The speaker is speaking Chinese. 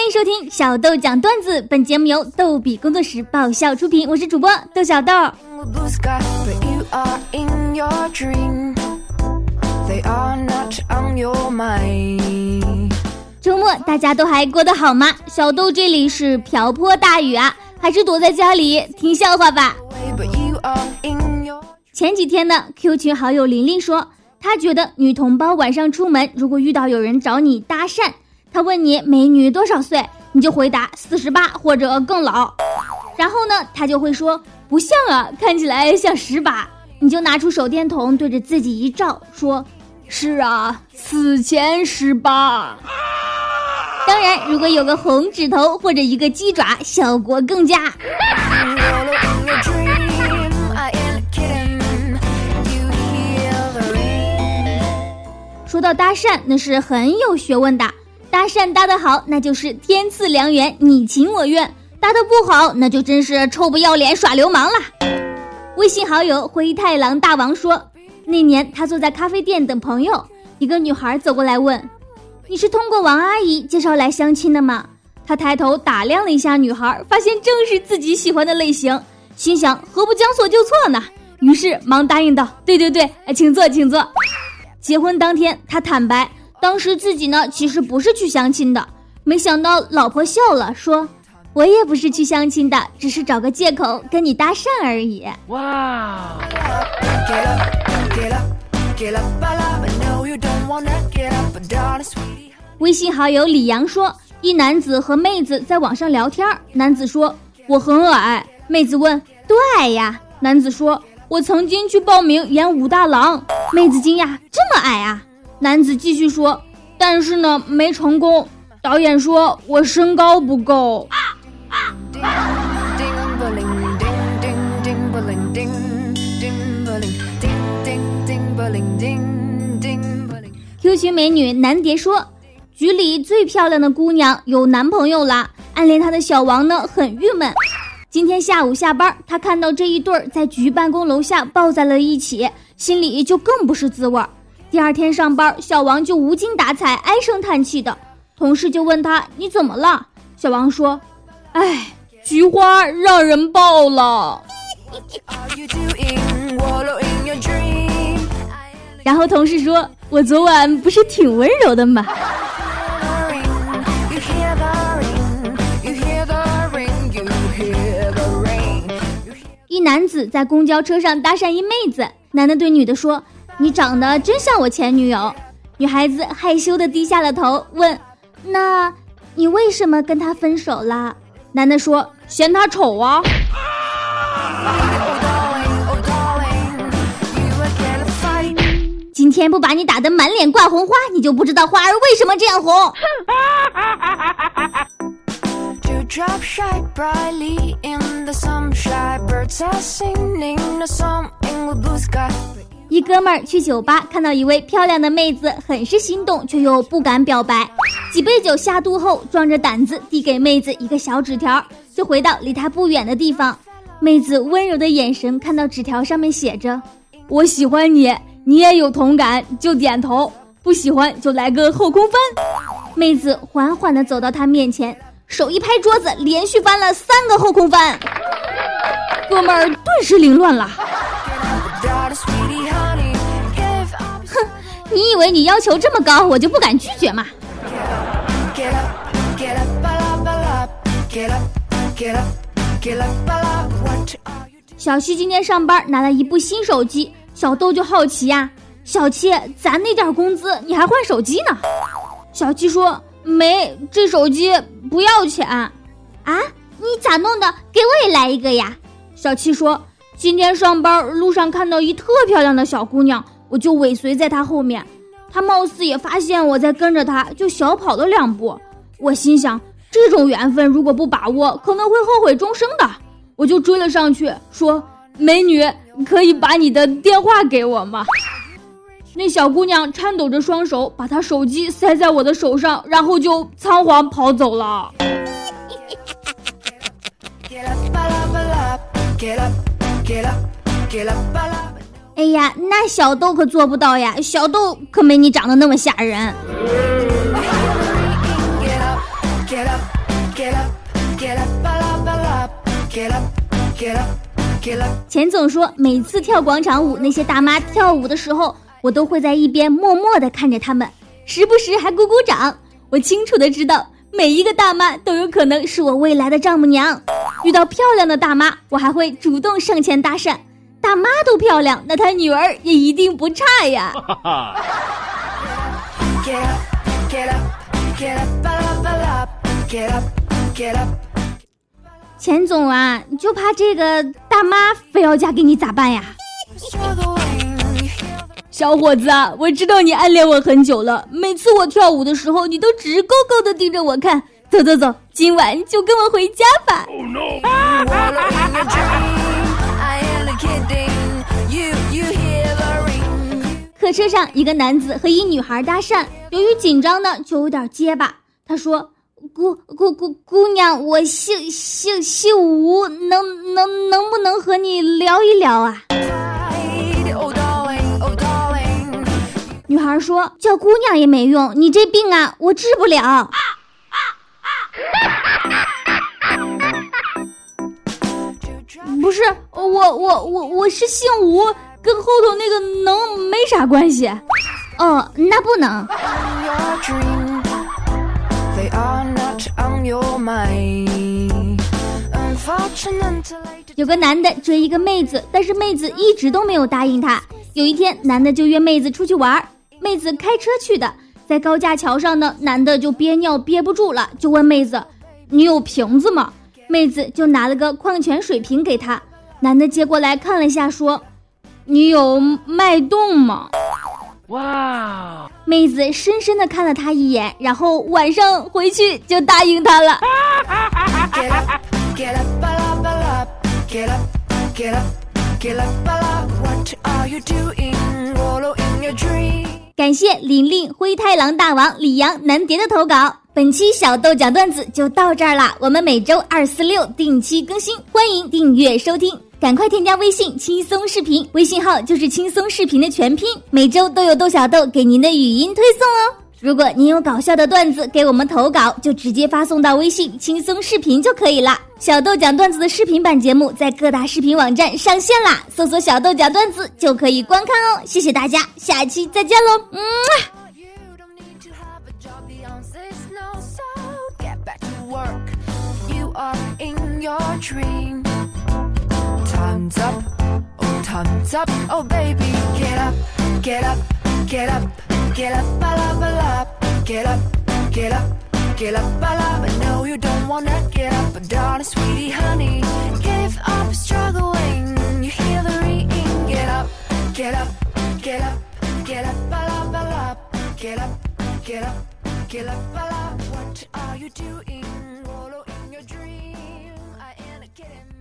欢迎收听小豆讲段子，本节目由逗比工作室爆笑出品，我是主播豆小豆。周末大家都还过得好吗？小豆这里是瓢泼大雨啊，还是躲在家里听笑话吧。前几天呢，Q 群好友玲玲说，她觉得女同胞晚上出门，如果遇到有人找你搭讪。他问你美女多少岁，你就回答四十八或者更老，然后呢，他就会说不像啊，看起来像十八，你就拿出手电筒对着自己一照，说是啊，此前十八。当然，如果有个红指头或者一个鸡爪，效果更佳。说到搭讪，那是很有学问的。搭讪搭得好，那就是天赐良缘，你情我愿；搭得不好，那就真是臭不要脸耍流氓了。微信好友灰太狼大王说，那年他坐在咖啡店等朋友，一个女孩走过来问：“你是通过王阿姨介绍来相亲的吗？”他抬头打量了一下女孩，发现正是自己喜欢的类型，心想何不将错就错呢？于是忙答应道：“对对对，请坐，请坐。”结婚当天，他坦白。当时自己呢，其实不是去相亲的，没想到老婆笑了，说：“我也不是去相亲的，只是找个借口跟你搭讪而已。”哇！微信好友李阳说，一男子和妹子在网上聊天，男子说：“我很矮。”妹子问：“多矮呀？”男子说：“我曾经去报名演武大郎。”妹子惊讶：“这么矮啊？”男子继续说：“但是呢，没成功。导演说我身高不够。”啊”啊 Q 群美女南蝶说：“局里最漂亮的姑娘有男朋友了，暗恋她的小王呢很郁闷。今天下午下班，他看到这一对儿在局办公楼下抱在了一起，心里就更不是滋味儿。”第二天上班，小王就无精打采、唉声叹气的。同事就问他：“你怎么了？”小王说：“哎，菊花让人爆了。”然后同事说：“我昨晚不是挺温柔的吗？”一男子在公交车上搭讪一妹子，男的对女的说。你长得真像我前女友，女孩子害羞的低下了头，问：“那你为什么跟他分手了？”男的说：“嫌他丑啊。”今天不把你打得满脸挂红花，你就不知道花儿为什么这样红。一哥们儿去酒吧，看到一位漂亮的妹子，很是心动，却又不敢表白。几杯酒下肚后，壮着胆子递给妹子一个小纸条，就回到离他不远的地方。妹子温柔的眼神看到纸条上面写着：“我喜欢你，你也有同感，就点头；不喜欢就来个后空翻。”妹子缓缓地走到他面前，手一拍桌子，连续翻了三个后空翻。哥们儿顿时凌乱了。你以为你要求这么高，我就不敢拒绝吗？小七今天上班拿了一部新手机，小豆就好奇呀：“小七，咱那点工资你还换手机呢？”小七说：“没，这手机不要钱。”啊，你咋弄的？给我也来一个呀！小七说：“今天上班路上看到一特漂亮的小姑娘。”我就尾随在他后面，他貌似也发现我在跟着他，就小跑了两步。我心想，这种缘分如果不把握，可能会后悔终生的。我就追了上去，说：“美女，可以把你的电话给我吗？”那小姑娘颤抖着双手，把她手机塞在我的手上，然后就仓皇跑走了。哎呀，那小豆可做不到呀，小豆可没你长得那么吓人。钱总说，每次跳广场舞，那些大妈跳舞的时候，我都会在一边默默的看着他们，时不时还鼓鼓掌。我清楚的知道，每一个大妈都有可能是我未来的丈母娘。遇到漂亮的大妈，我还会主动上前搭讪。大妈都漂亮，那她女儿也一定不差呀。钱总啊，你就怕这个大妈非要嫁给你咋办呀？小伙子啊，我知道你暗恋我很久了。每次我跳舞的时候，你都直勾勾的盯着我看。走走走，今晚就跟我回家吧。车上，一个男子和一女孩搭讪，由于紧张呢，就有点结巴。他说。姑姑姑姑娘，我姓姓姓吴，能能能不能和你聊一聊啊？女孩说：“叫姑娘也没用，你这病啊，我治不了。”不是，我我我我是姓吴，跟后头那个能没啥关系。哦，那不能。有个男的追一个妹子，但是妹子一直都没有答应他。有一天，男的就约妹子出去玩，妹子开车去的，在高架桥上呢，男的就憋尿憋不住了，就问妹子：“你有瓶子吗？”妹子就拿了个矿泉水瓶给他，男的接过来看了一下，说：“你有脉动吗？”哇！妹子深深的看了他一眼，然后晚上回去就答应他了。感谢琳琳、灰太狼大王、李阳、南蝶的投稿。本期小豆讲段子就到这儿了，我们每周二、四、六定期更新，欢迎订阅收听。赶快添加微信轻松视频，微信号就是轻松视频的全拼，每周都有豆小豆给您的语音推送哦。如果您有搞笑的段子给我们投稿，就直接发送到微信轻松视频就可以了。小豆讲段子的视频版节目在各大视频网站上线啦，搜索“小豆讲段子”就可以观看哦。谢谢大家，下期再见喽，嗯。Time's up, oh time's up, oh baby, get up, get up, get up, get up, ba la ba la, get up, get up, get up, ba la. But no, you don't wanna get up, but darling, sweetie, honey, give up struggling. You hear the ringing, get up, get up, get up, get up, ba la ba la, get up, get up, get up, ba la. What are you doing? Follow in your dreams. quieren